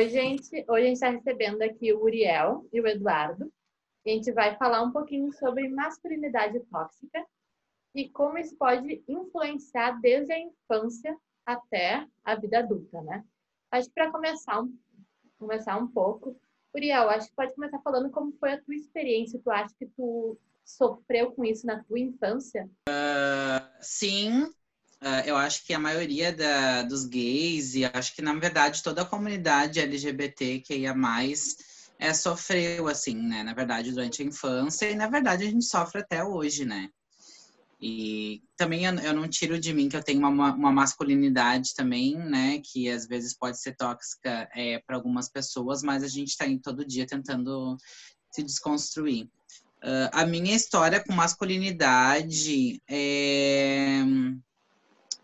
Oi, gente. Hoje a gente está recebendo aqui o Uriel e o Eduardo. A gente vai falar um pouquinho sobre masculinidade tóxica e como isso pode influenciar desde a infância até a vida adulta, né? Acho que para começar, começar um pouco, Uriel, acho que pode começar falando como foi a tua experiência. Tu acha que tu sofreu com isso na tua infância? Uh, sim, uh, eu acho que a maioria da, dos gays, e acho que na verdade toda a comunidade LGBT que ia mais é, sofreu, assim, né? Na verdade, durante a infância, e na verdade a gente sofre até hoje, né? E também eu, eu não tiro de mim que eu tenho uma, uma masculinidade também, né? Que às vezes pode ser tóxica é, para algumas pessoas, mas a gente está todo dia tentando se desconstruir. Uh, a minha história com masculinidade é...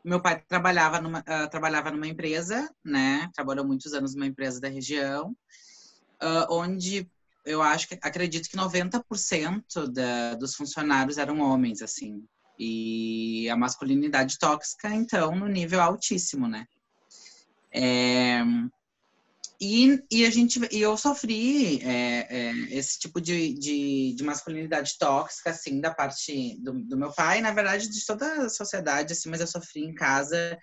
Meu pai trabalhava numa, uh, trabalhava numa empresa, né? Trabalhou muitos anos numa empresa da região, uh, onde eu acho que acredito que 90% da, dos funcionários eram homens, assim. E a masculinidade tóxica, então, no nível altíssimo, né? É, e, e a gente e eu sofri é, é, esse tipo de, de, de, masculinidade tóxica, assim, da parte do, do, meu pai, na verdade, de toda a sociedade, assim, mas eu sofri em casa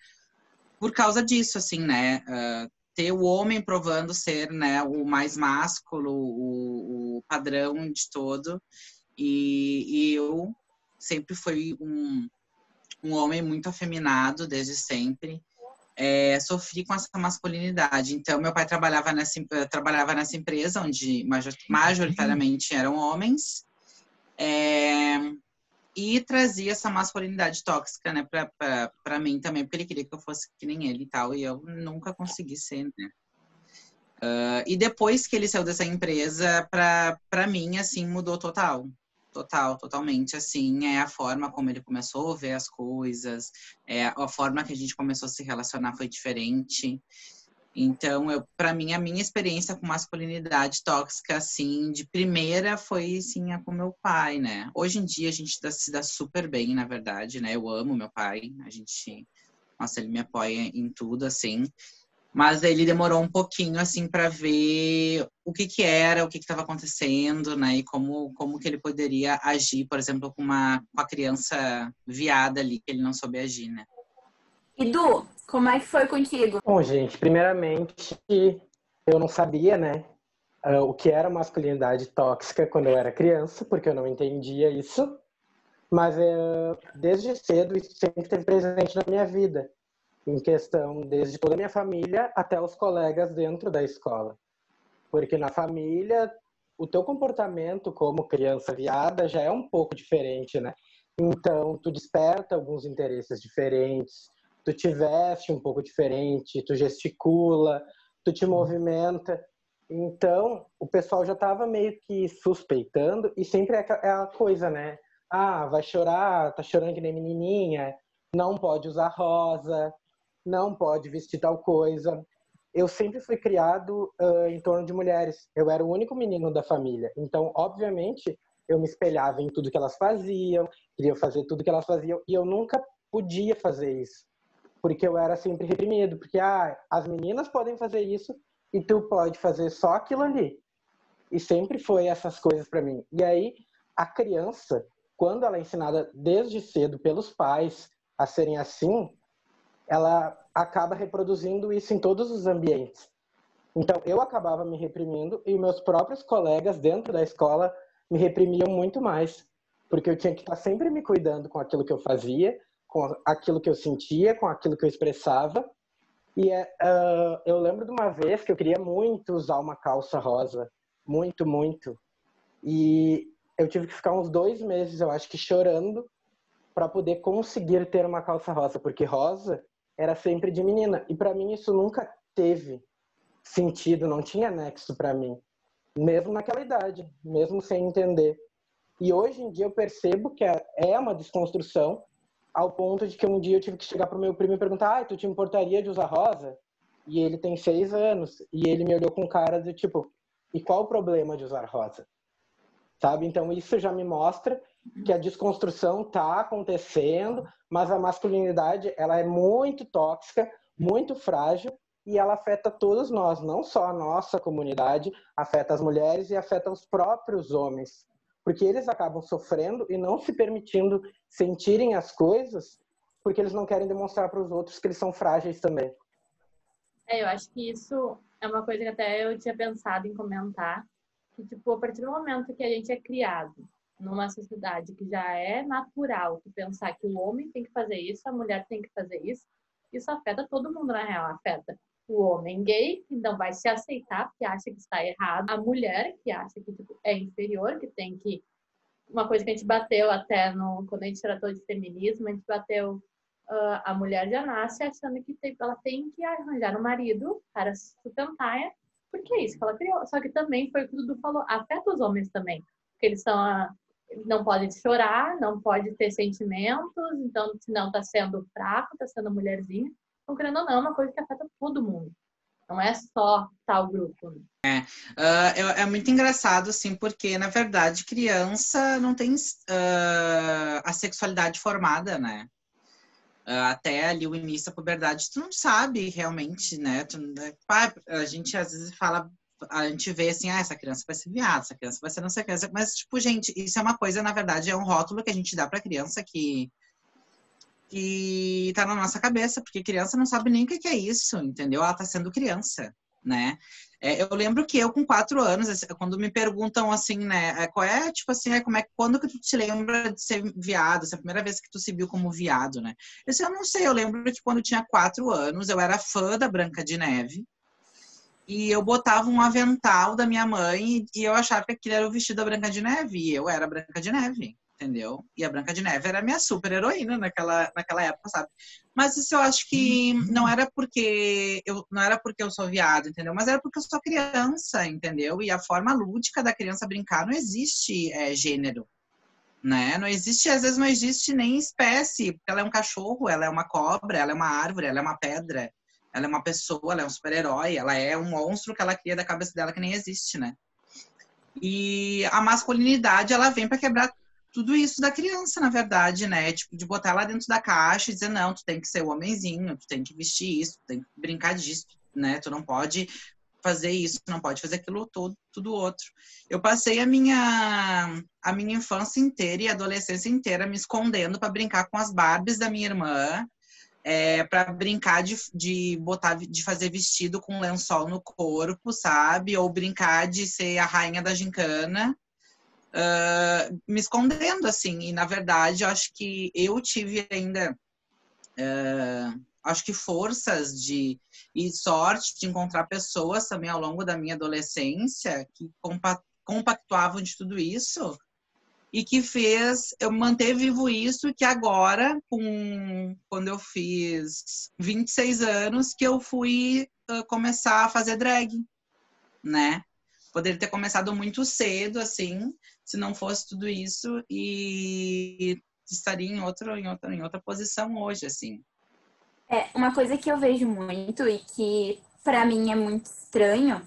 por causa disso, assim, né? Uh, ter o homem provando ser, né, o mais másculo, o, o padrão de todo. E, e eu sempre fui um, um homem muito afeminado desde sempre. É, sofri com essa masculinidade. Então, meu pai trabalhava nessa, trabalhava nessa empresa onde majoritariamente eram homens. É, e trazia essa masculinidade tóxica, né, para mim também, porque ele queria que eu fosse que nem ele e tal, e eu nunca consegui ser, né. Uh, e depois que ele saiu dessa empresa, para mim, assim, mudou total total, totalmente. Assim, é a forma como ele começou a ver as coisas, é a forma que a gente começou a se relacionar foi diferente. Então, eu, para mim, a minha experiência com masculinidade tóxica, assim, de primeira foi, sim, a com meu pai, né? Hoje em dia a gente dá, se dá super bem, na verdade, né? Eu amo meu pai, a gente, nossa, ele me apoia em tudo, assim. Mas ele demorou um pouquinho, assim, para ver o que que era, o que que estava acontecendo, né? E como, como que ele poderia agir, por exemplo, com uma, com a criança viada ali, que ele não soube agir, né? E Du, como é que foi contigo? Bom, gente, primeiramente, eu não sabia, né? Uh, o que era masculinidade tóxica quando eu era criança, porque eu não entendia isso. Mas uh, desde cedo isso sempre esteve presente na minha vida em questão desde toda a minha família até os colegas dentro da escola. Porque na família, o teu comportamento como criança viada já é um pouco diferente, né? Então, tu desperta alguns interesses diferentes, tu te veste um pouco diferente, tu gesticula, tu te movimenta. Então, o pessoal já estava meio que suspeitando e sempre é, é a coisa, né? Ah, vai chorar, tá chorando que nem menininha, não pode usar rosa, não pode vestir tal coisa. Eu sempre fui criado uh, em torno de mulheres. Eu era o único menino da família. Então, obviamente, eu me espelhava em tudo que elas faziam, queria fazer tudo que elas faziam, e eu nunca podia fazer isso. Porque eu era sempre reprimido. Porque, ah, as meninas podem fazer isso e tu pode fazer só aquilo ali. E sempre foi essas coisas para mim. E aí, a criança, quando ela é ensinada desde cedo pelos pais a serem assim, ela acaba reproduzindo isso em todos os ambientes. Então, eu acabava me reprimindo e meus próprios colegas dentro da escola me reprimiam muito mais, porque eu tinha que estar sempre me cuidando com aquilo que eu fazia, com aquilo que eu sentia, com aquilo que eu expressava. E uh, eu lembro de uma vez que eu queria muito usar uma calça rosa, muito, muito. E eu tive que ficar uns dois meses, eu acho que chorando, para poder conseguir ter uma calça rosa, porque rosa era sempre de menina. E para mim isso nunca teve sentido, não tinha nexo para mim, mesmo naquela idade, mesmo sem entender. E hoje em dia eu percebo que é, é uma desconstrução ao ponto de que um dia eu tive que chegar pro meu primo e perguntar: "Ah, tu te importaria de usar rosa?" E ele tem seis anos e ele me olhou com cara de tipo: "E qual o problema de usar rosa?" Sabe? Então isso já me mostra que a desconstrução está acontecendo, mas a masculinidade ela é muito tóxica, muito frágil e ela afeta todos nós, não só a nossa comunidade, afeta as mulheres e afeta os próprios homens, porque eles acabam sofrendo e não se permitindo sentirem as coisas, porque eles não querem demonstrar para os outros que eles são frágeis também. É, eu acho que isso é uma coisa que até eu tinha pensado em comentar, que tipo, a partir do momento que a gente é criado numa sociedade que já é natural tu pensar que o homem tem que fazer isso, a mulher tem que fazer isso, isso afeta todo mundo na real, afeta o homem gay, que não vai se aceitar porque acha que está errado, a mulher que acha que tipo, é inferior, que tem que. Uma coisa que a gente bateu até no, quando a gente tratou de feminismo, a gente bateu. Uh, a mulher já nasce achando que tem, ela tem que arranjar um marido para sustentar, porque é isso que ela criou. Só que também foi o que o Dudu falou, afeta os homens também, porque eles são a, não podem chorar, não pode ter sentimentos, então senão está sendo fraco, está sendo mulherzinha. Então, querendo ou não, é uma coisa que afeta todo mundo. Não é só tal grupo. Né? É, uh, é, muito engraçado, assim, porque, na verdade, criança não tem uh, a sexualidade formada, né? Uh, até ali o início da puberdade, tu não sabe realmente, né? Tu, a gente às vezes fala, a gente vê assim, ah, essa criança vai ser viada, essa criança vai ser não sei o que, mas, tipo, gente, isso é uma coisa, na verdade, é um rótulo que a gente dá pra criança que que tá na nossa cabeça, porque criança não sabe nem o que é isso, entendeu? Ela tá sendo criança, né? É, eu lembro que eu, com quatro anos, quando me perguntam assim, né, é, qual é, tipo assim, é, como é, quando que tu te lembra de ser viado? Essa é a primeira vez que tu se viu como viado, né? Eu, disse, eu não sei, eu lembro que quando eu tinha quatro anos, eu era fã da Branca de Neve, e eu botava um avental da minha mãe e eu achava que aquilo era o vestido da Branca de Neve, e eu era Branca de Neve entendeu? E a Branca de Neve era minha super heroína naquela, naquela época, sabe? Mas isso eu acho que não era porque eu não era porque eu sou viado, entendeu? Mas era porque eu sou criança, entendeu? E a forma lúdica da criança brincar não existe é, gênero, né? Não existe, às vezes não existe nem espécie, porque ela é um cachorro, ela é uma cobra, ela é uma árvore, ela é uma pedra, ela é uma pessoa, ela é um super-herói, ela é um monstro que ela cria da cabeça dela que nem existe, né? E a masculinidade, ela vem para quebrar tudo isso da criança, na verdade, né? Tipo, de botar ela dentro da caixa e dizer, não, tu tem que ser o homenzinho, tu tem que vestir isso, tu tem que brincar disso, né? Tu não pode fazer isso, não pode fazer aquilo todo, tudo outro. Eu passei a minha a minha infância inteira e adolescência inteira me escondendo para brincar com as Barbies da minha irmã, é, para brincar de, de botar de fazer vestido com lençol no corpo, sabe? Ou brincar de ser a rainha da gincana uh, me escondendo, assim. E, na verdade, eu acho que eu tive ainda, uh, acho que forças de e sorte de encontrar pessoas também ao longo da minha adolescência que compactuavam de tudo isso e que fez eu manter vivo isso que agora com quando eu fiz 26 anos que eu fui uh, começar a fazer drag, né? Poderia ter começado muito cedo assim, se não fosse tudo isso e estaria em outro em outra em outra posição hoje assim. É, uma coisa que eu vejo muito e que para mim é muito estranho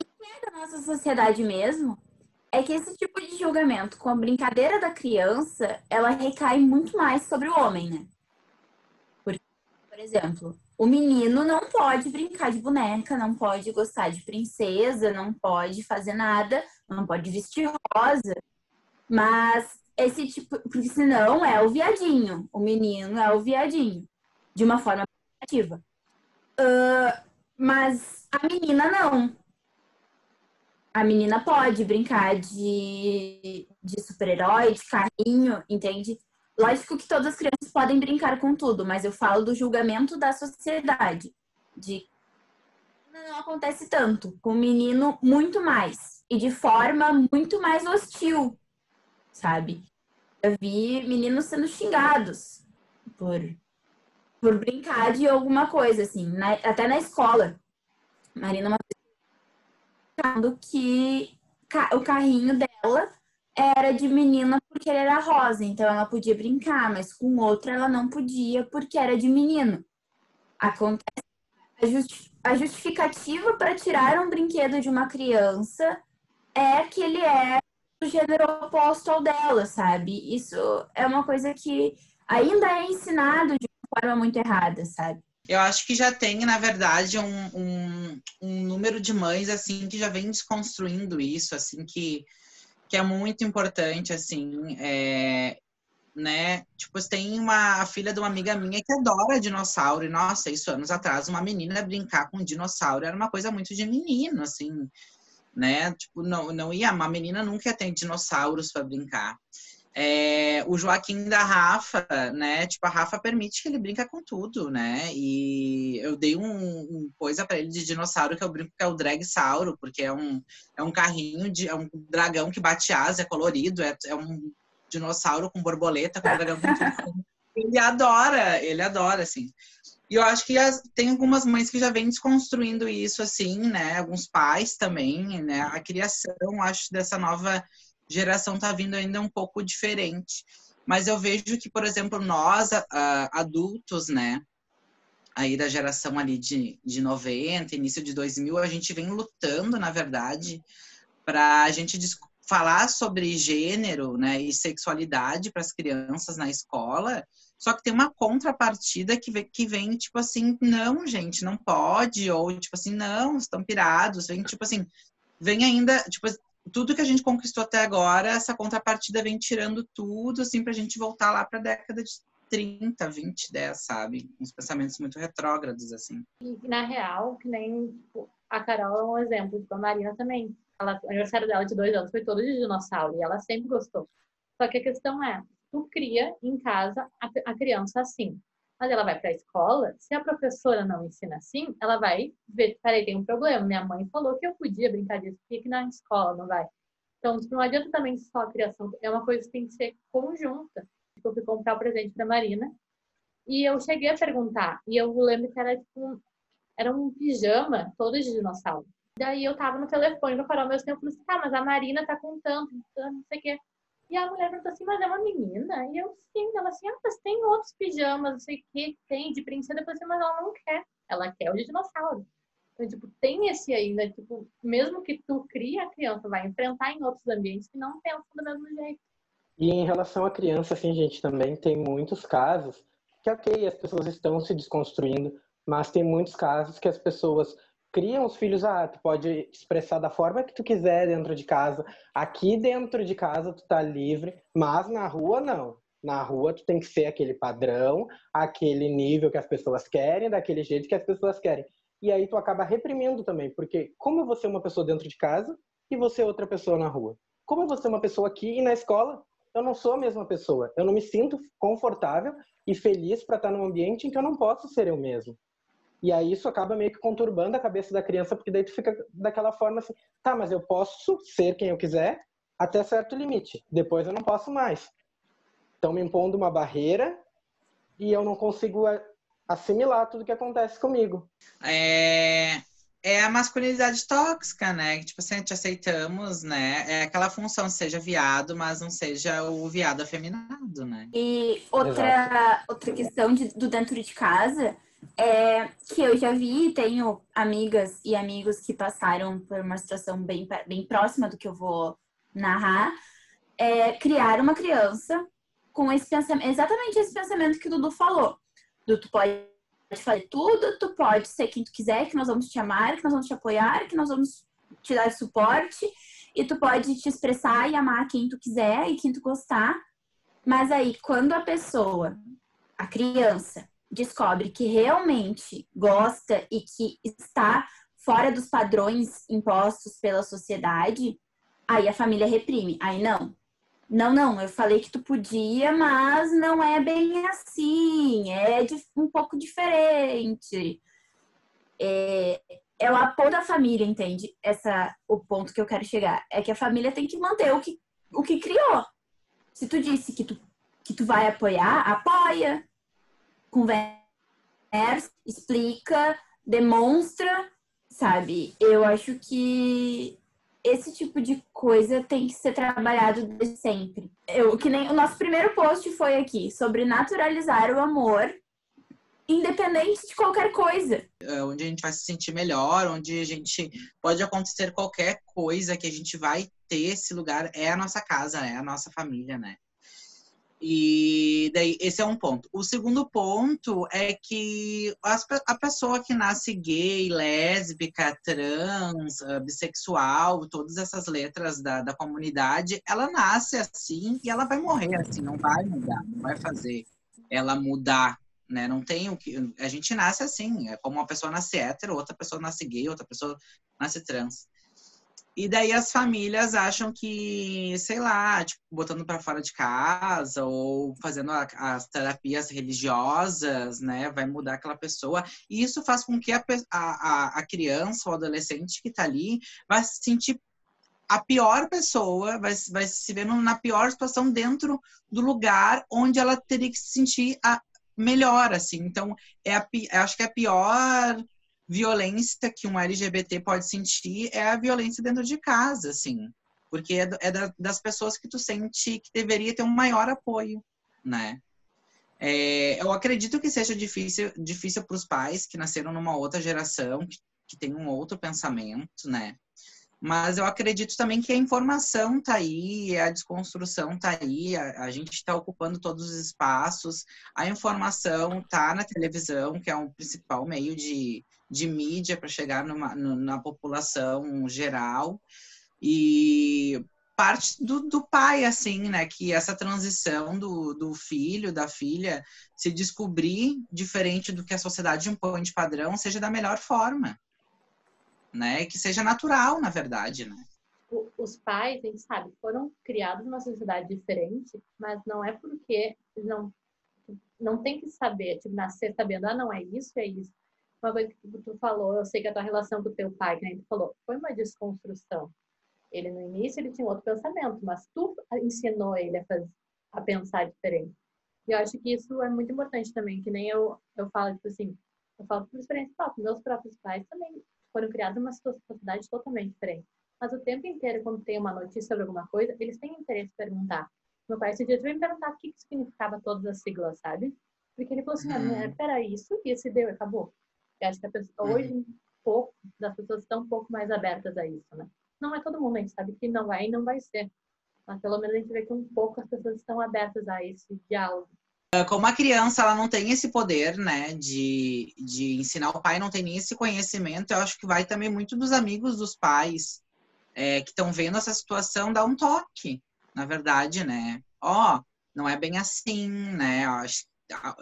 é da nossa sociedade mesmo, é que esse tipo de julgamento com a brincadeira da criança, ela recai muito mais sobre o homem, né? Por exemplo, o menino não pode brincar de boneca, não pode gostar de princesa, não pode fazer nada, não pode vestir rosa. Mas esse tipo, porque senão é o viadinho, o menino é o viadinho, de uma forma negativa. Uh, mas a menina não. A menina pode brincar de, de super-herói, de carrinho, entende? Lógico que todas as crianças podem brincar com tudo, mas eu falo do julgamento da sociedade. De não acontece tanto, com o menino muito mais e de forma muito mais hostil, sabe? Eu vi meninos sendo xingados por por brincar de alguma coisa assim, na, até na escola. Marina uma vez que o carrinho dela era de menina porque ele era rosa, então ela podia brincar, mas com outra ela não podia porque era de menino. Acontece a justificativa para tirar um brinquedo de uma criança é que ele é do gênero oposto ao dela, sabe? Isso é uma coisa que ainda é ensinado de uma forma muito errada, sabe? Eu acho que já tem, na verdade, um, um, um número de mães, assim, que já vem desconstruindo isso, assim, que, que é muito importante, assim, é, né? Tipo, tem uma a filha de uma amiga minha que adora dinossauro. E, nossa, isso anos atrás, uma menina brincar com um dinossauro era uma coisa muito de menino, assim, né? Tipo, não, não ia, uma menina nunca ia ter dinossauros para brincar. É, o Joaquim da Rafa, né? Tipo, a Rafa permite que ele brinca com tudo, né? E eu dei um, um coisa para ele de dinossauro que eu brinco que é o Dragsauro, porque é um, é um carrinho de é um dragão que bate asa, é colorido, é, é um dinossauro com borboleta, com dragão com tudo. Ele adora, ele adora, assim. E eu acho que as, tem algumas mães que já vêm desconstruindo isso, assim, né? Alguns pais também, né? A criação, acho, dessa nova geração tá vindo ainda um pouco diferente. Mas eu vejo que, por exemplo, nós, adultos, né? Aí da geração ali de, de 90, início de 2000, a gente vem lutando, na verdade, para a gente falar sobre gênero né, e sexualidade para as crianças na escola, só que tem uma contrapartida que vem, que vem, tipo assim, não, gente, não pode, ou tipo assim, não, estão pirados, vem, tipo assim, vem ainda, tipo, tudo que a gente conquistou até agora, essa contrapartida vem tirando tudo, assim, para a gente voltar lá para a década de 30, 20, 10, sabe? Uns pensamentos muito retrógrados, assim. E, na real, que nem tipo, a Carol é um exemplo, tipo, a Marina também ela, o aniversário dela de dois anos foi todo de dinossauro e ela sempre gostou. Só que a questão é, tu cria em casa a, a criança assim. Mas ela vai para a escola, se a professora não ensina assim, ela vai ver, peraí, tem um problema. Minha mãe falou que eu podia brincar disso, por que na escola não vai? Então, não adianta também só a criação, é uma coisa que tem que ser conjunta. Eu fui comprar o presente para Marina e eu cheguei a perguntar, e eu lembro que era tipo, era um pijama todo de dinossauro. Daí eu tava no telefone no farol meu tempo, eu falei assim, tá, mas a Marina tá com tanto, não sei o quê. E a mulher perguntou assim, mas é uma menina? E eu, sim. Ela assim, ah, mas tem outros pijamas, não sei o que, tem de princesa. Depois assim, mas ela não quer. Ela quer o de dinossauro. Então, tipo, tem esse ainda, tipo, mesmo que tu crie, a criança vai enfrentar em outros ambientes que não pensam do mesmo jeito. E em relação à criança, assim, gente, também tem muitos casos que, ok, as pessoas estão se desconstruindo, mas tem muitos casos que as pessoas criam os filhos, ah, tu pode expressar da forma que tu quiser dentro de casa. Aqui dentro de casa tu tá livre, mas na rua não. Na rua tu tem que ser aquele padrão, aquele nível que as pessoas querem, daquele jeito que as pessoas querem. E aí tu acaba reprimindo também, porque como você é uma pessoa dentro de casa e você é outra pessoa na rua? Como você é uma pessoa aqui e na escola, eu não sou a mesma pessoa. Eu não me sinto confortável e feliz para estar num ambiente em que eu não posso ser eu mesmo. E aí isso acaba meio que conturbando a cabeça da criança, porque daí tu fica daquela forma assim, tá, mas eu posso ser quem eu quiser até certo limite. Depois eu não posso mais. Então me impondo uma barreira e eu não consigo assimilar tudo que acontece comigo. É, é a masculinidade tóxica, né? Tipo assim, te aceitamos, né? É aquela função, seja viado, mas não seja o viado afeminado, né? E outra, outra questão de, do dentro de casa é, que eu já vi, tenho amigas e amigos que passaram por uma situação bem, bem próxima do que eu vou narrar, é criar uma criança com esse pensamento, exatamente esse pensamento que o Dudu falou. Du, tu pode fazer tudo, tu pode ser quem tu quiser, que nós vamos te amar, que nós vamos te apoiar, que nós vamos te dar suporte, e tu pode te expressar e amar quem tu quiser e quem tu gostar. Mas aí, quando a pessoa, a criança, descobre que realmente gosta e que está fora dos padrões impostos pela sociedade, aí a família reprime. Aí não. Não, não, eu falei que tu podia, mas não é bem assim, é um pouco diferente. É, é o apoio da família, entende? Essa o ponto que eu quero chegar. É que a família tem que manter o que, o que criou. Se tu disse que tu, que tu vai apoiar, apoia conversa, explica, demonstra, sabe? Eu acho que esse tipo de coisa tem que ser trabalhado desde sempre. Eu, que nem o nosso primeiro post foi aqui sobre naturalizar o amor, independente de qualquer coisa. É onde a gente vai se sentir melhor, onde a gente pode acontecer qualquer coisa que a gente vai ter esse lugar é a nossa casa, é a nossa família, né? E daí, esse é um ponto. O segundo ponto é que as, a pessoa que nasce gay, lésbica, trans, uh, bissexual, todas essas letras da, da comunidade, ela nasce assim e ela vai morrer assim, não vai mudar, não vai fazer ela mudar, né? Não tem o que. A gente nasce assim, é como uma pessoa nasce hétero, outra pessoa nasce gay, outra pessoa nasce trans. E daí as famílias acham que, sei lá, tipo, botando para fora de casa ou fazendo a, as terapias religiosas, né, vai mudar aquela pessoa. E isso faz com que a, a, a criança ou adolescente que está ali vai se sentir a pior pessoa, vai, vai se ver na pior situação dentro do lugar onde ela teria que se sentir a melhor, assim. Então, é a, acho que é a pior violência que um LGBT pode sentir é a violência dentro de casa, assim. Porque é, é da, das pessoas que tu sente que deveria ter um maior apoio, né? É, eu acredito que seja difícil difícil para os pais que nasceram numa outra geração, que, que tem um outro pensamento, né? Mas eu acredito também que a informação está aí, a desconstrução está aí, a, a gente está ocupando todos os espaços, a informação está na televisão, que é o principal meio de, de mídia para chegar numa, na população geral. E parte do, do, pai, assim, né? Que essa transição do, do filho, da filha, se descobrir diferente do que a sociedade impõe de padrão, seja da melhor forma né? Que seja natural, na verdade, né? Os pais, a gente sabe, foram criados numa sociedade diferente, mas não é porque não não tem que saber, tipo, nascer sabendo, ah, não é isso, é isso. Uma coisa que tu falou, eu sei que a tua relação com o teu pai, que a gente falou, foi uma desconstrução. Ele no início ele tinha outro pensamento, mas tu ensinou ele a, fazer, a pensar diferente. E eu acho que isso é muito importante também, que nem eu, eu falo, tipo assim, eu falo por experiência própria, meus próprios pais também foram criados numa sociedade totalmente diferente. Mas o tempo inteiro, quando tem uma notícia sobre alguma coisa, eles têm interesse em perguntar. Meu pai esse dia veio me perguntar o que, que significava todas as siglas, sabe? Porque ele falou assim, ah, uhum. era isso, e esse deu, acabou. Eu acho que pessoa, uhum. hoje, um pouco, das pessoas estão um pouco mais abertas a isso, né? Não é todo mundo, a gente sabe que não vai e não vai ser. Mas pelo menos a gente vê que um pouco as pessoas estão abertas a esse diálogo. Ah, como a criança ela não tem esse poder, né, de, de ensinar o pai, não tem nem esse conhecimento, eu acho que vai também muito dos amigos dos pais é, que estão vendo essa situação dar um toque, na verdade, né? Ó, oh, não é bem assim, né? Acho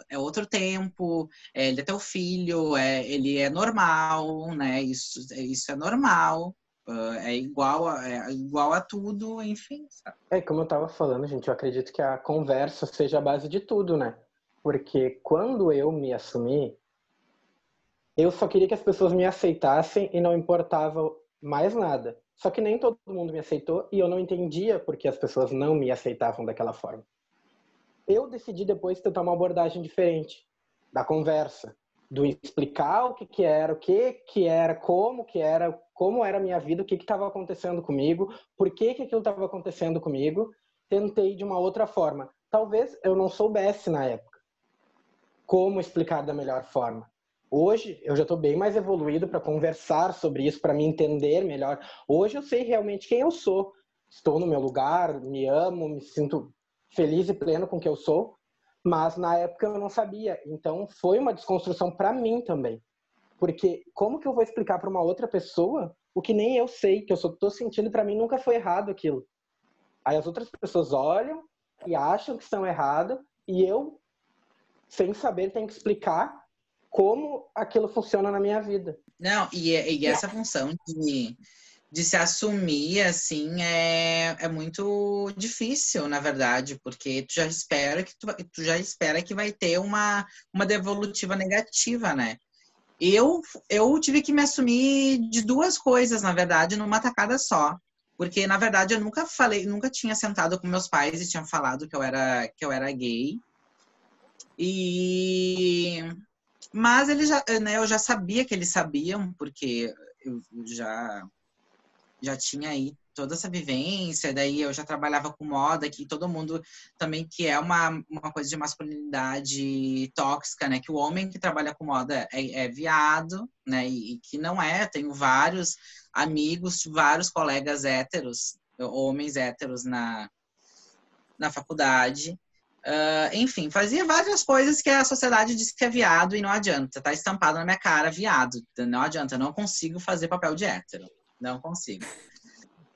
é outro tempo, é, ele é teu filho, é, ele é normal, né? Isso, isso é normal. Uh, é igual a, é igual a tudo, enfim. Sabe? É, como eu estava falando, gente, eu acredito que a conversa seja a base de tudo, né? Porque quando eu me assumi, eu só queria que as pessoas me aceitassem e não importava mais nada. Só que nem todo mundo me aceitou e eu não entendia porque as pessoas não me aceitavam daquela forma. Eu decidi depois tentar uma abordagem diferente da conversa, do explicar o que, que era, o que, que era, como que era, como era a minha vida, o que estava acontecendo comigo, por que, que aquilo estava acontecendo comigo. Tentei de uma outra forma. Talvez eu não soubesse na época como explicar da melhor forma. Hoje eu já estou bem mais evoluído para conversar sobre isso, para me entender melhor. Hoje eu sei realmente quem eu sou. Estou no meu lugar, me amo, me sinto feliz e pleno com o que eu sou mas na época eu não sabia. Então foi uma desconstrução para mim também. Porque como que eu vou explicar para uma outra pessoa o que nem eu sei, que eu só tô sentindo para mim nunca foi errado aquilo. Aí as outras pessoas olham e acham que estão errado e eu sem saber tenho que explicar como aquilo funciona na minha vida. Não, e, e essa função de de se assumir assim é, é muito difícil, na verdade, porque tu já espera que tu, tu já espera que vai ter uma, uma devolutiva negativa, né? Eu, eu tive que me assumir de duas coisas, na verdade, numa tacada só. Porque, na verdade, eu nunca falei, nunca tinha sentado com meus pais e tinha falado que eu era, que eu era gay. E... Mas ele já, né, eu já sabia que eles sabiam, porque eu já já tinha aí toda essa vivência, daí eu já trabalhava com moda, que todo mundo também, que é uma, uma coisa de masculinidade tóxica, né? Que o homem que trabalha com moda é, é viado, né? E, e, que não é. Tenho vários amigos, vários colegas héteros, homens héteros na, na faculdade. Uh, enfim, fazia várias coisas que a sociedade diz que é viado e não adianta. Tá estampado na minha cara, viado. Não adianta, não consigo fazer papel de hétero. Não consigo.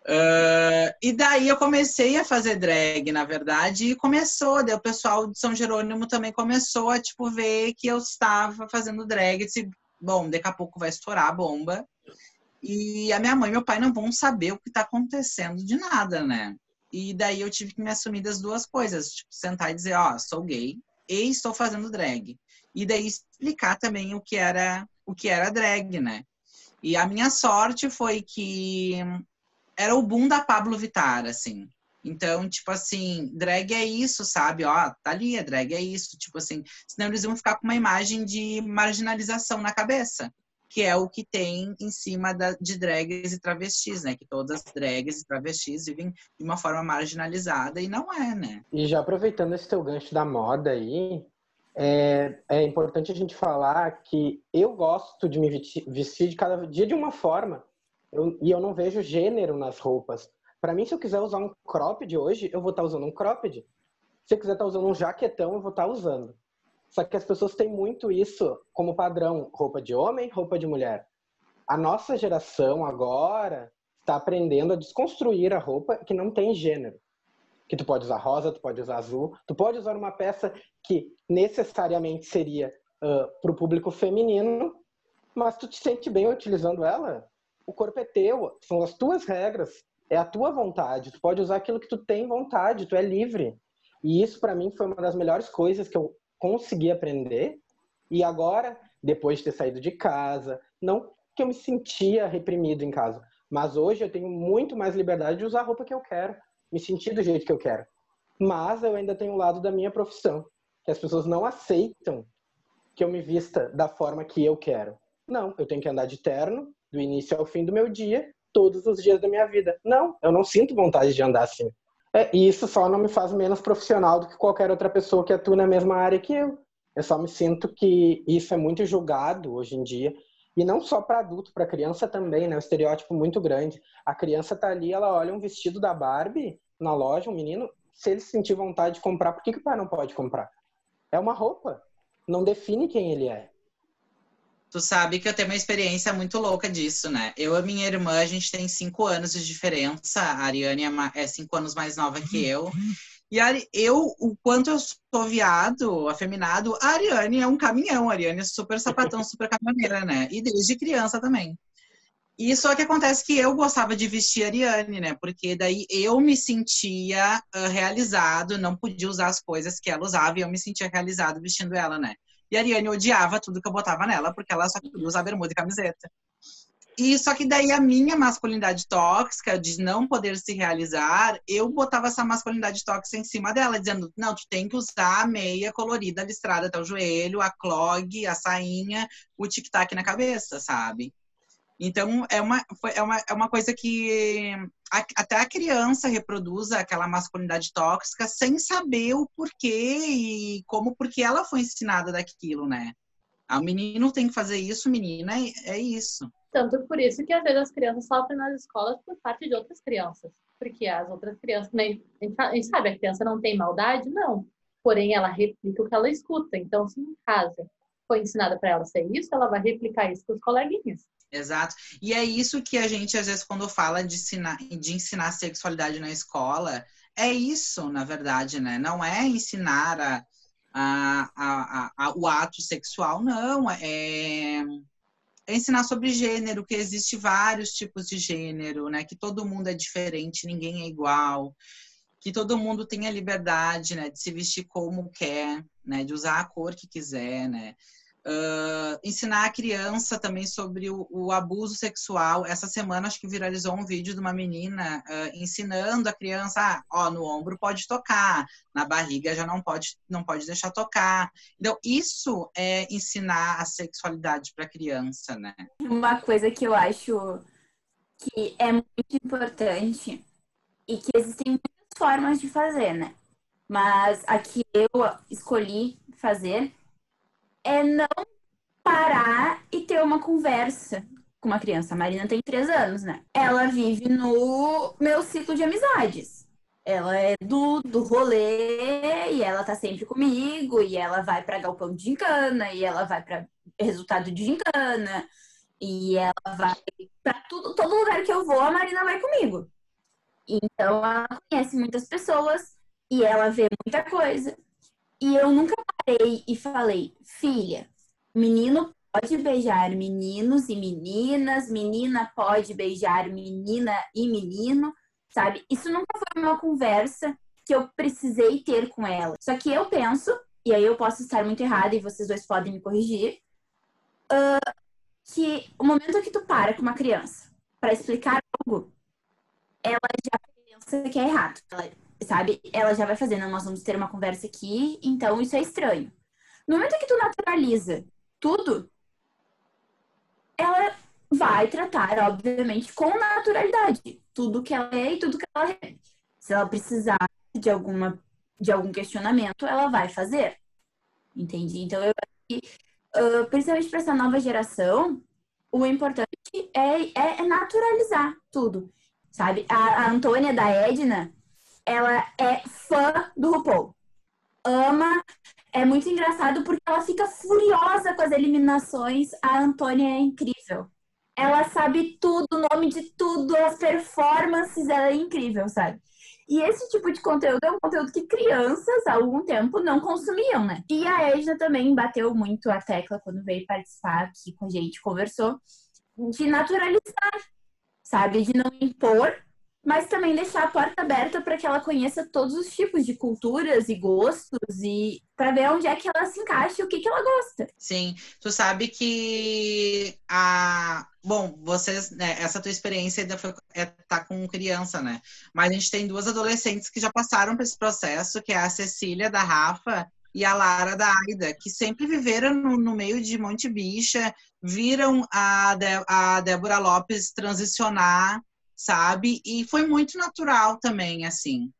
Uh, e daí eu comecei a fazer drag, na verdade, e começou, daí o pessoal de São Jerônimo também começou a, tipo, ver que eu estava fazendo drag, disse, bom, daqui a pouco vai estourar a bomba, e a minha mãe e meu pai não vão saber o que está acontecendo de nada, né? E daí eu tive que me assumir das duas coisas, tipo, sentar e dizer, ó, oh, sou gay e estou fazendo drag. E daí explicar também o que era o que era drag, né? E a minha sorte foi que era o boom da Pablo Vittar, assim. Então, tipo assim, drag é isso, sabe? Ó, tá ali, a drag é isso. Tipo assim, senão eles iam ficar com uma imagem de marginalização na cabeça, que é o que tem em cima da, de drags e travestis, né? Que todas as drags e travestis vivem de uma forma marginalizada e não é, né? E já aproveitando esse teu gancho da moda aí, é, é importante a gente falar que eu gosto de me vestir de cada dia de uma forma. Eu, e eu não vejo gênero nas roupas. Para mim, se eu quiser usar um cropped hoje, eu vou estar tá usando um cropped. Se eu quiser estar tá usando um jaquetão, eu vou estar tá usando. Só que as pessoas têm muito isso como padrão: roupa de homem, roupa de mulher. A nossa geração agora está aprendendo a desconstruir a roupa que não tem gênero. Que tu pode usar rosa, tu pode usar azul, tu pode usar uma peça que necessariamente seria uh, para o público feminino, mas tu te sente bem utilizando ela, o corpo é teu, são as tuas regras, é a tua vontade. Tu pode usar aquilo que tu tem vontade, tu é livre. E isso para mim foi uma das melhores coisas que eu consegui aprender. E agora, depois de ter saído de casa, não que eu me sentia reprimido em casa, mas hoje eu tenho muito mais liberdade de usar a roupa que eu quero, me sentir do jeito que eu quero. Mas eu ainda tenho um lado da minha profissão, que as pessoas não aceitam que eu me vista da forma que eu quero. Não, eu tenho que andar de terno, do início ao fim do meu dia, todos os dias da minha vida. Não, eu não sinto vontade de andar assim. É, e isso só não me faz menos profissional do que qualquer outra pessoa que atua na mesma área que eu. Eu só me sinto que isso é muito julgado hoje em dia. E não só para adulto, para criança também, né? Um estereótipo muito grande. A criança tá ali, ela olha um vestido da Barbie na loja, um menino, se ele sentir vontade de comprar, por que, que o pai não pode comprar? É uma roupa. Não define quem ele é. Tu sabe que eu tenho uma experiência muito louca disso, né? Eu e minha irmã, a gente tem cinco anos de diferença. A Ariane é, é cinco anos mais nova que eu. E eu, o quanto eu sou viado, afeminado, a Ariane é um caminhão. A Ariane é super sapatão, super caminhoneira, né? E desde criança também. E só que acontece que eu gostava de vestir a Ariane, né? Porque daí eu me sentia uh, realizado, não podia usar as coisas que ela usava e eu me sentia realizado vestindo ela, né? E a Ariane odiava tudo que eu botava nela, porque ela só queria usar bermuda e camiseta. E só que daí a minha masculinidade tóxica, de não poder se realizar, eu botava essa masculinidade tóxica em cima dela, dizendo: não, tu tem que usar a meia colorida listrada até o joelho, a clog, a sainha, o tic-tac na cabeça, sabe? Então, é uma, é uma, é uma coisa que a, até a criança reproduz aquela masculinidade tóxica sem saber o porquê e como, porque ela foi ensinada daquilo, né? O menino tem que fazer isso, menina, é, é isso. Tanto por isso que às vezes as crianças sofrem nas escolas por parte de outras crianças. Porque as outras crianças, né, a gente sabe, a criança não tem maldade? Não. Porém, ela replica o que ela escuta. Então, se em casa foi ensinada para ela ser isso, ela vai replicar isso com os coleguinhas. Exato. E é isso que a gente, às vezes, quando fala de ensinar, de ensinar sexualidade na escola, é isso, na verdade, né? Não é ensinar a, a, a, a o ato sexual, não. É, ensinar sobre gênero, que existe vários tipos de gênero, né? Que todo mundo é diferente, ninguém é igual. Que todo mundo tem a liberdade, né? De se vestir como quer, né? De usar a cor que quiser, né? Uh, ensinar a criança também sobre o, o, abuso sexual. Essa semana acho que viralizou um vídeo de uma menina uh, ensinando a criança, ah, ó, no ombro pode tocar, na barriga já não pode, não pode deixar tocar. Então isso é ensinar a sexualidade para a criança, né? Uma coisa que eu acho que é muito importante e que existem muitas formas de fazer, né? Mas a que eu escolhi fazer é não parar e ter uma conversa com uma criança. A Marina tem três anos, né? Ela vive no meu ciclo de amizades. ela é do, do rolê e ela tá sempre comigo, e ela vai pra galpão de gincana, e ela vai pra resultado de gincana, e ela vai pra tudo, todo lugar que eu vou, a Marina vai comigo. Então ela conhece muitas pessoas e ela vê muita coisa. E eu nunca parei e falei, filha, menino pode beijar meninos e meninas, menina pode beijar menina e menino, sabe? Isso nunca foi uma conversa que eu precisei ter com ela. Só que eu penso, e aí eu posso estar muito errada e vocês dois podem me corrigir, uh, que o momento que tu para com uma criança para explicar algo, ela já pensa que é errado. Ela, sabe? Ela já vai fazendo, nós vamos ter uma conversa aqui, então isso é estranho. No momento que tu naturaliza tudo, ela vai tratar, obviamente, com naturalidade. Tudo que ela é e tudo que ela é. Se ela precisar de alguma de algum questionamento, ela vai fazer. Entendi? Então, eu acho que, uh, principalmente para essa nova geração, o importante é, é, é naturalizar tudo, sabe? A, a Antônia da Edna, ela é fã do RuPaul. Ama. É muito engraçado porque ela fica furiosa com as eliminações. A Antônia é incrível. Ela sabe tudo, o nome de tudo, as performances, ela é incrível, sabe? E esse tipo de conteúdo é um conteúdo que crianças há algum tempo não consumiam, né? E a Edna também bateu muito a tecla quando veio participar aqui com a gente, conversou, de naturalizar, sabe? De não impor mas também deixar a porta aberta para que ela conheça todos os tipos de culturas e gostos e para ver onde é que ela se encaixa e o que, que ela gosta. Sim, tu sabe que a bom, vocês, né, essa tua experiência ainda foi é, tá com criança, né? Mas a gente tem duas adolescentes que já passaram por esse processo, que é a Cecília da Rafa e a Lara da Aida, que sempre viveram no, no meio de monte bicha, viram a, de, a Débora Lopes transicionar sabe? E foi muito natural também, assim.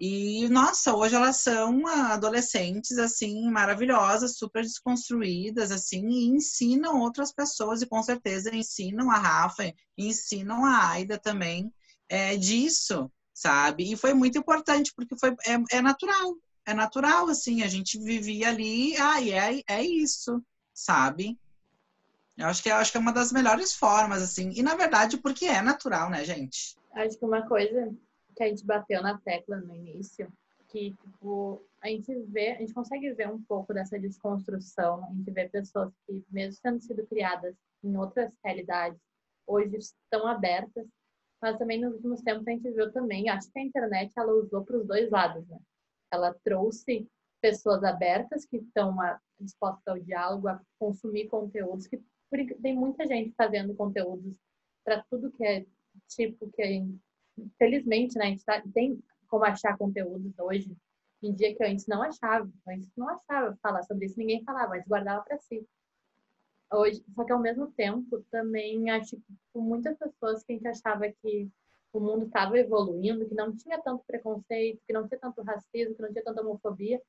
E, nossa, hoje elas são adolescentes, assim, maravilhosas, super desconstruídas, assim, e ensinam outras pessoas, e com certeza ensinam a Rafa, ensinam a Aida também é, disso, sabe? E foi muito importante, porque foi, é, é natural, é natural, assim, a gente vivia ali, ah, e é, é isso, sabe? Eu acho que, eu acho que é uma das melhores formas, assim. E, na verdade, porque é natural, né, gente? Acho que uma coisa que a gente bateu na tecla no início, que, tipo, a gente vê, a gente consegue ver um pouco dessa desconstrução. A gente vê pessoas que, mesmo tendo sido criadas em outras realidades, hoje estão abertas. Mas também nos últimos tempos a gente viu também, acho que a internet ela usou para os dois lados, né? Ela trouxe pessoas abertas que estão dispostas ao diálogo, a consumir conteúdos que tem muita gente fazendo conteúdos para tudo que é tipo que é, felizmente, né, a gente tá, tem como achar conteúdos hoje em dia que antes não achava, antes não achava falar sobre isso, ninguém falava, mas guardava para si. Hoje, só que ao mesmo tempo também acho que muitas pessoas que a gente achava que o mundo estava evoluindo, que não tinha tanto preconceito, que não tinha tanto racismo, que não tinha tanta homofobia,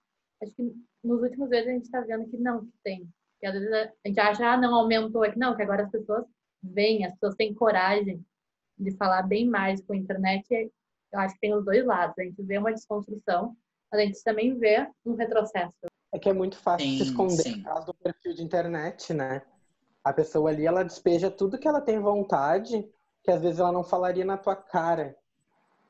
acho que nos últimos anos a gente está vendo que não, que tem, que às vezes a gente acha, ah, não aumentou aqui. Não, que agora as pessoas vêm, as pessoas têm coragem de falar bem mais com a internet. Eu acho que tem os dois lados. A gente vê uma desconstrução, mas a gente também vê um retrocesso. É que é muito fácil sim, se esconder atrás do perfil de internet, né? A pessoa ali, ela despeja tudo que ela tem vontade, que às vezes ela não falaria na tua cara.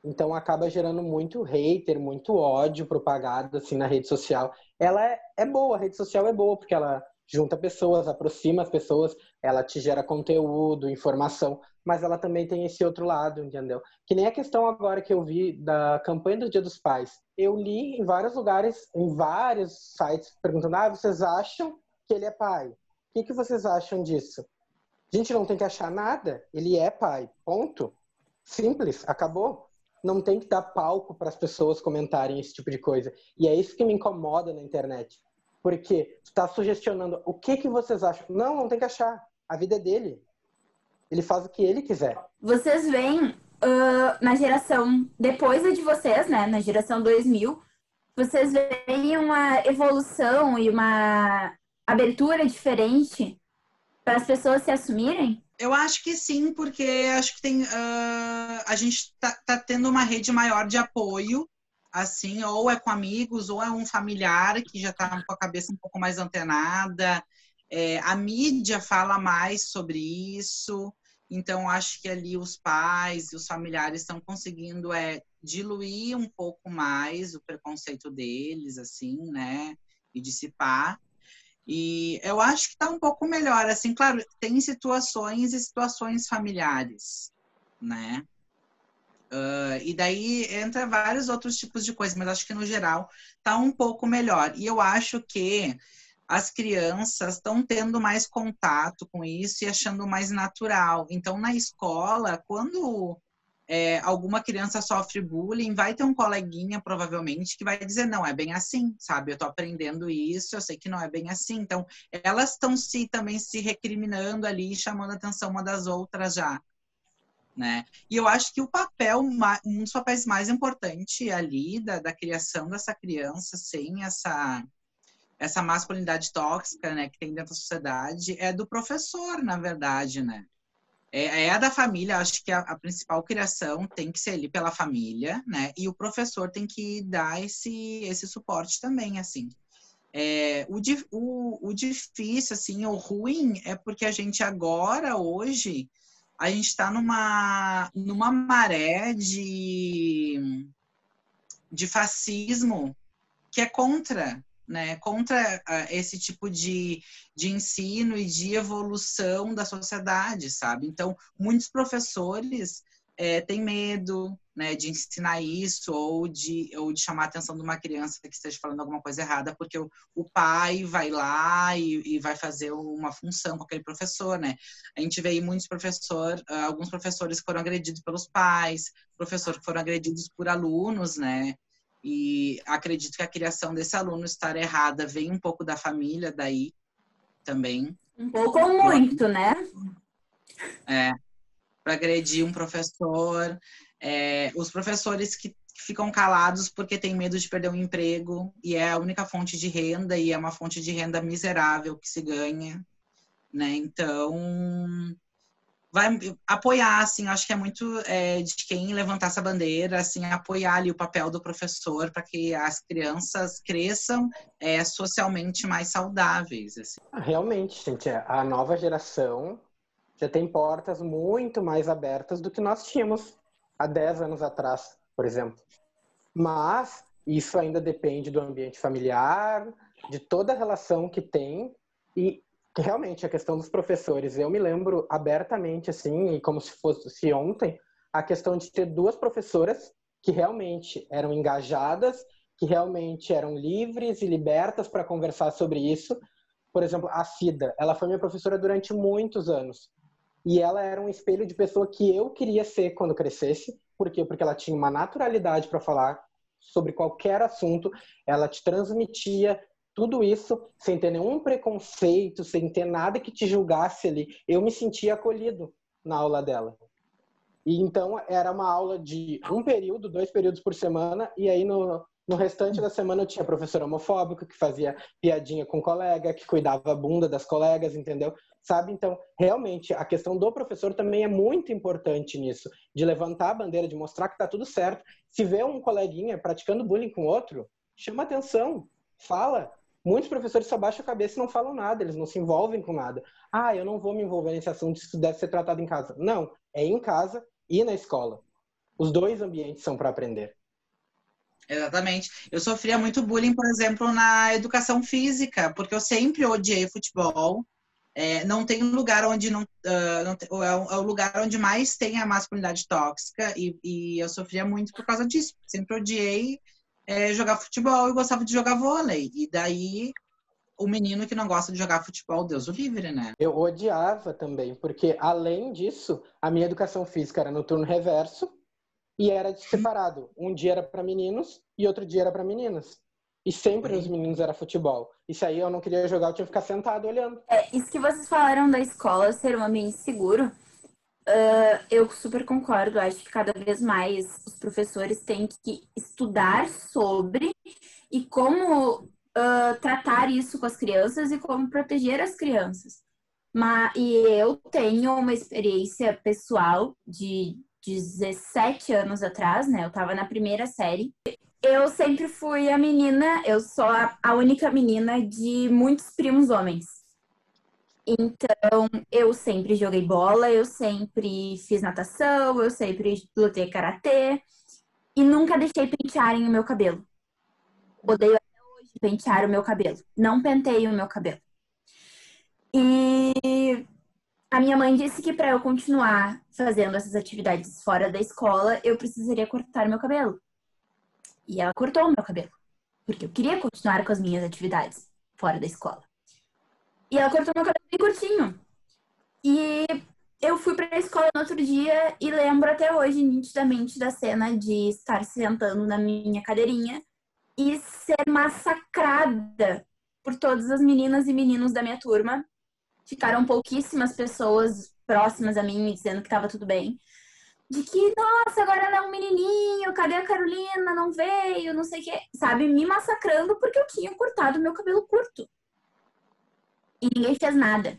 Então acaba gerando muito hater, muito ódio propagado assim na rede social. Ela é, é boa, a rede social é boa porque ela junta pessoas, aproxima as pessoas, ela te gera conteúdo, informação, mas ela também tem esse outro lado, entendeu? Que nem a questão agora que eu vi da campanha do Dia dos Pais. Eu li em vários lugares, em vários sites, perguntando: ah, vocês acham que ele é pai? O que, que vocês acham disso? A gente não tem que achar nada, ele é pai, ponto. Simples, acabou. Não tem que dar palco para as pessoas comentarem esse tipo de coisa. E é isso que me incomoda na internet porque está sugestionando o que, que vocês acham. Não, não tem que achar. A vida é dele. Ele faz o que ele quiser. Vocês veem uh, na geração depois de vocês, né? Na geração 2000, vocês veem uma evolução e uma abertura diferente para as pessoas se assumirem? Eu acho que sim, porque acho que tem. Uh, a gente tá, tá tendo uma rede maior de apoio, assim, ou é com amigos, ou é um familiar que já tá com a cabeça um pouco mais antenada. É, a mídia fala mais sobre isso. Então, acho que ali os pais e os familiares estão conseguindo é, diluir um pouco mais o preconceito deles, assim, né? E dissipar. E eu acho que está um pouco melhor. Assim, claro, tem situações e situações familiares, né? Uh, e daí entra vários outros tipos de coisas, mas acho que no geral está um pouco melhor. E eu acho que as crianças estão tendo mais contato com isso e achando mais natural. Então, na escola, quando é, alguma criança sofre bullying, vai ter um coleguinha, provavelmente, que vai dizer, não, é bem assim, sabe? Eu tô aprendendo isso, eu sei que não é bem assim. Então, elas estão se também se recriminando ali, chamando a atenção uma das outras já. Né? E eu acho que o papel, um dos papéis mais importantes ali da, da criação dessa criança, sem essa essa masculinidade tóxica, né, que tem dentro da sociedade, é do professor, na verdade, né? É, é a da família, acho que a, a, principal criação tem que ser ali pela família, né? E o professor tem que dar esse, esse suporte também, assim. É, o, o, o difícil, assim, o ruim é porque a gente agora, hoje, a gente está numa, numa maré de, de fascismo que é contra né, contra uh, esse tipo de, de ensino e de evolução da sociedade, sabe? Então, muitos professores é, têm medo né, de ensinar isso ou de, ou de chamar a atenção de uma criança que esteja falando alguma coisa errada, porque o, o pai vai lá e, e, vai fazer uma função com aquele professor, né? A gente vê aí muitos professores, uh, alguns professores foram agredidos pelos pais, professores foram agredidos por alunos, né? E acredito que a criação desse aluno estar errada vem um pouco da família daí também. Um pouco ou muito, né? É, para agredir um professor. É, os professores que ficam calados porque têm medo de perder um emprego e é a única fonte de renda e é uma fonte de renda miserável que se ganha, né? Então, vai apoiar, assim, acho que é muito é, de quem levantar essa bandeira, assim, apoiar ali o papel do professor para que as crianças cresçam é, socialmente mais saudáveis. Assim. Ah, realmente, gente, é, a nova geração tem portas muito mais abertas do que nós tínhamos há 10 anos atrás, por exemplo. Mas isso ainda depende do ambiente familiar, de toda a relação que tem e realmente a questão dos professores, eu me lembro abertamente assim, e como se fosse ontem, a questão de ter duas professoras que realmente eram engajadas, que realmente eram livres e libertas para conversar sobre isso. Por exemplo, a Cida, ela foi minha professora durante muitos anos. E ela era um espelho de pessoa que eu queria ser quando crescesse. Por quê? Porque ela tinha uma naturalidade para falar sobre qualquer assunto, ela te transmitia tudo isso sem ter nenhum preconceito, sem ter nada que te julgasse ali. Eu me sentia acolhido na aula dela. E então era uma aula de um período, dois períodos por semana, e aí no, no restante da semana eu tinha professor homofóbico que fazia piadinha com colega, que cuidava a bunda das colegas, entendeu? Sabe? Então, realmente, a questão do professor também é muito importante nisso, de levantar a bandeira, de mostrar que tá tudo certo. Se vê um coleguinha praticando bullying com outro, chama atenção, fala, Muitos professores só baixam a cabeça e não falam nada, eles não se envolvem com nada. Ah, eu não vou me envolver nesse assunto, isso deve ser tratado em casa. Não, é em casa e na escola. Os dois ambientes são para aprender. Exatamente. Eu sofria muito bullying, por exemplo, na educação física, porque eu sempre odiei futebol. É, não tem lugar onde não, uh, não tem, é, o, é, o, lugar onde mais tem a masculinidade tóxica e, e eu sofria muito por causa disso. Sempre odiei é, jogar futebol e gostava de jogar vôlei. E daí o menino que não gosta de jogar futebol, Deus o livre, né? Eu odiava também, porque além disso, a minha educação física era no turno reverso e era separado. Um dia era para meninos e outro dia era para meninas. E sempre os meninos era futebol. Isso aí eu não queria jogar, eu tinha que ficar sentado olhando. É, isso que vocês falaram da escola ser um ambiente seguro, Uh, eu super concordo. Acho que cada vez mais os professores têm que estudar sobre e como uh, tratar isso com as crianças e como proteger as crianças. Mas, e eu tenho uma experiência pessoal de 17 anos atrás, né? Eu tava na primeira série. Eu sempre fui a menina, eu sou a, única menina de muitos primos homens. Então, eu sempre joguei bola, eu sempre fiz natação, eu sempre lutei karatê e nunca deixei pentearem o meu cabelo. Odeio até hoje pentear o meu cabelo. Não penteio o meu cabelo. E a minha mãe disse que para eu continuar fazendo essas atividades fora da escola, eu precisaria cortar meu cabelo. E ela cortou meu cabelo, porque eu queria continuar com as minhas atividades fora da escola. E ela cortou meu cabelo bem curtinho. E eu fui para a escola no outro dia e lembro até hoje nitidamente da cena de estar sentando na minha cadeirinha e ser massacrada por todas as meninas e meninos da minha turma ficaram pouquíssimas pessoas próximas a mim me dizendo que estava tudo bem. De que, nossa, agora ela é um menininho, cadê a Carolina? Não veio, não sei o quê. Sabe, me massacrando porque eu tinha cortado meu cabelo curto. E ninguém fez nada.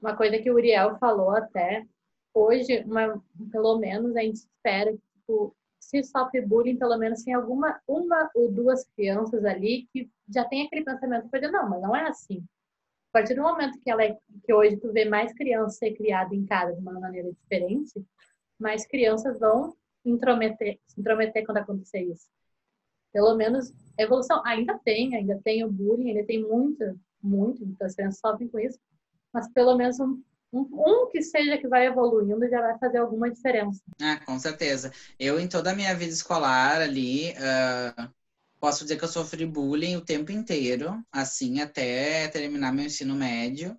Uma coisa que o Uriel falou até, hoje, uma, pelo menos, a gente espera que, tipo, se sofre bullying, pelo menos tem alguma, uma ou duas crianças ali que já tem aquele pensamento, não, mas não é assim. A partir do momento que ela é, que hoje tu vê mais crianças ser criadas em casa de uma maneira diferente, mais crianças vão intrometer, se intrometer quando acontecer isso. Pelo menos evolução ainda tem, ainda tem o bullying, ainda tem muita, muito, muitas crianças sofrem com isso, mas pelo menos um, um, um, que seja que vai evoluindo já vai fazer alguma diferença. Ah, com certeza. Eu, em toda a minha vida escolar ali, uh, posso dizer que eu sofri bullying o tempo inteiro, assim, até terminar meu ensino médio.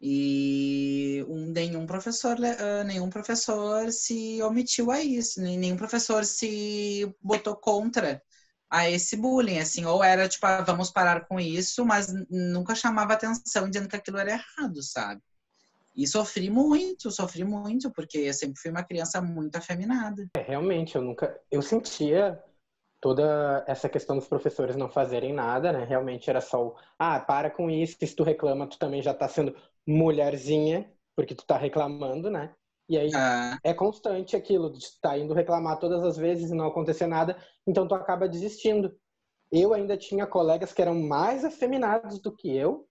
E um, nenhum professor uh, nenhum professor se omitiu a isso, nenhum professor se botou contra a esse bullying, assim, ou era tipo, ah, vamos parar com isso, mas nunca chamava atenção dizendo que aquilo era errado, sabe? E sofri muito, sofri muito, porque eu sempre fui uma criança muito afeminada. É, realmente, eu nunca, eu sentia toda essa questão dos professores não fazerem nada, né? Realmente era só o, ah, para com isso, se tu reclama, tu também já tá sendo mulherzinha, porque tu tá reclamando, né? E aí ah. é constante aquilo de estar tá indo reclamar todas as vezes e não acontecer nada, então tu acaba desistindo. Eu ainda tinha colegas que eram mais afeminados do que eu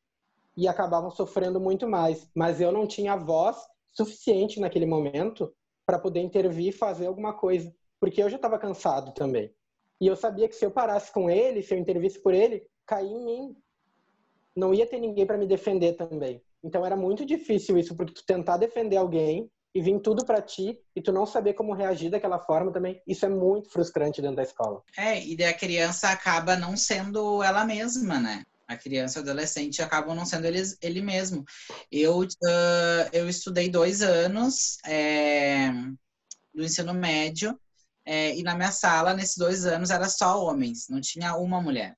e acabavam sofrendo muito mais, mas eu não tinha voz suficiente naquele momento para poder intervir e fazer alguma coisa, porque eu já estava cansado também. E eu sabia que se eu parasse com ele, se eu intervisse por ele, caía em mim. Não ia ter ninguém para me defender também. Então era muito difícil isso, porque tu tentar defender alguém e vir tudo para ti e tu não saber como reagir daquela forma também, isso é muito frustrante dentro da escola. É, e daí a criança acaba não sendo ela mesma, né? A criança e o adolescente acabam não sendo eles, ele mesmo. Eu, uh, eu estudei dois anos é, do ensino médio é, e na minha sala, nesses dois anos, era só homens, não tinha uma mulher.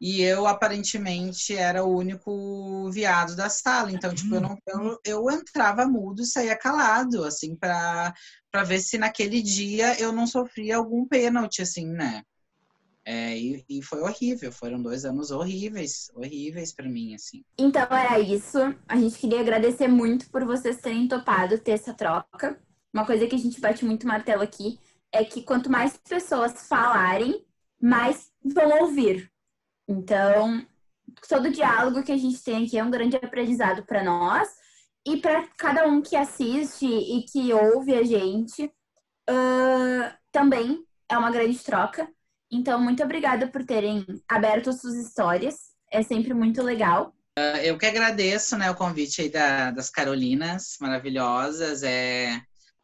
E eu, aparentemente, era o único viado da sala. Então, tipo, eu, não, eu, eu entrava mudo e saía calado, assim, para ver se naquele dia eu não sofria algum pênalti, assim, né? É, e, e, foi horrível, foram dois anos horríveis, horríveis para mim, assim. Então era isso. A gente queria agradecer muito por vocês terem topado ter essa troca uma coisa que a gente bate muito martelo aqui é que quanto mais pessoas falarem, mais vão ouvir. Então, todo diálogo que a gente tem aqui é um grande aprendizado para nós e para cada um que assiste e que ouve a gente uh, também é uma grande troca. Então, muito obrigada por terem aberto suas histórias. É sempre muito legal. Eu que agradeço né, o convite da, das Carolinas maravilhosas. É,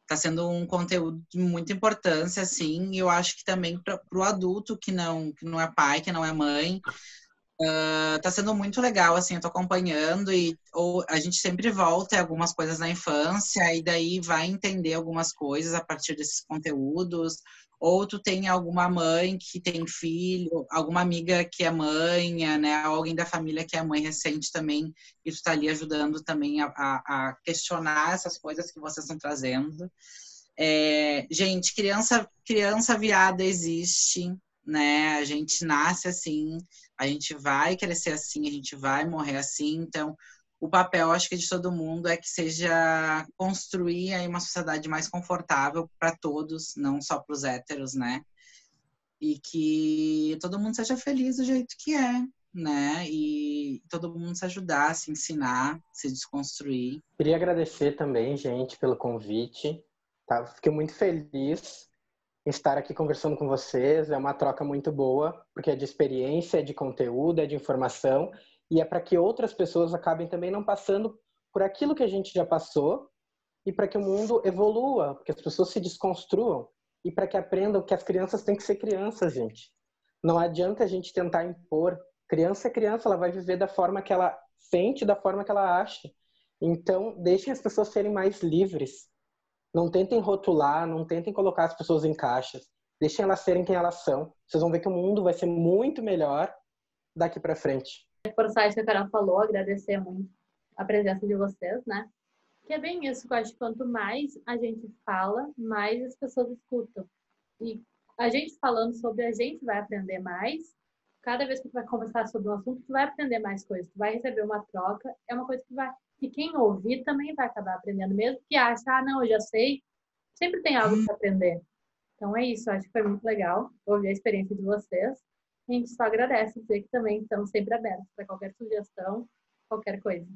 está sendo um conteúdo de muita importância, assim, e eu acho que também para o adulto que não, que não é pai, que não é mãe, uh, tá sendo muito legal, assim, eu tô acompanhando e ou, a gente sempre volta em algumas coisas na infância e daí vai entender algumas coisas a partir desses conteúdos, ou tu tem alguma mãe que tem filho, alguma amiga que é mãe, né, alguém da família que é mãe recente também, e tu tá ali ajudando também a, a, a questionar essas coisas que vocês estão trazendo. É, gente, criança, criança viada existe, né? A gente nasce assim, a gente vai crescer assim, a gente vai morrer assim, então o papel, acho que de todo mundo é que seja construir aí uma sociedade mais confortável para todos, não só para os héteros, né? E que todo mundo seja feliz do jeito que é, né? E todo mundo se ajudar, se ensinar, se desconstruir. Queria agradecer também, gente, pelo convite. Tá? Fiquei muito feliz em estar aqui conversando com vocês. É uma troca muito boa, porque é de experiência, é de conteúdo, é de informação e é para que outras pessoas acabem também não passando por aquilo que a gente já passou e para que o mundo evolua, que as pessoas se desconstruam e para que aprendam que as crianças têm que ser crianças, gente. Não adianta a gente tentar impor. Criança é criança, ela vai viver da forma que ela sente, da forma que ela acha. Então, deixem as pessoas serem mais livres. Não tentem rotular, não tentem colocar as pessoas em caixas. Deixem elas serem quem elas são. Vocês vão ver que o mundo vai ser muito melhor daqui para frente reforçar isso que a Carol falou, agradecer muito a presença de vocês, né? Que é bem isso, eu acho que quanto mais a gente fala, mais as pessoas escutam. E a gente falando sobre a gente vai aprender mais. Cada vez que tu vai conversar sobre um assunto, tu vai aprender mais coisas. Tu vai receber uma troca, é uma coisa que vai... E quem ouvir também vai acabar aprendendo, mesmo que acha, ah, não, eu já sei. Sempre tem algo para aprender. Então é isso, acho que foi muito legal ouvir a experiência de vocês. A gente só agradece, dizer que também estamos sempre abertos para qualquer sugestão, qualquer coisa.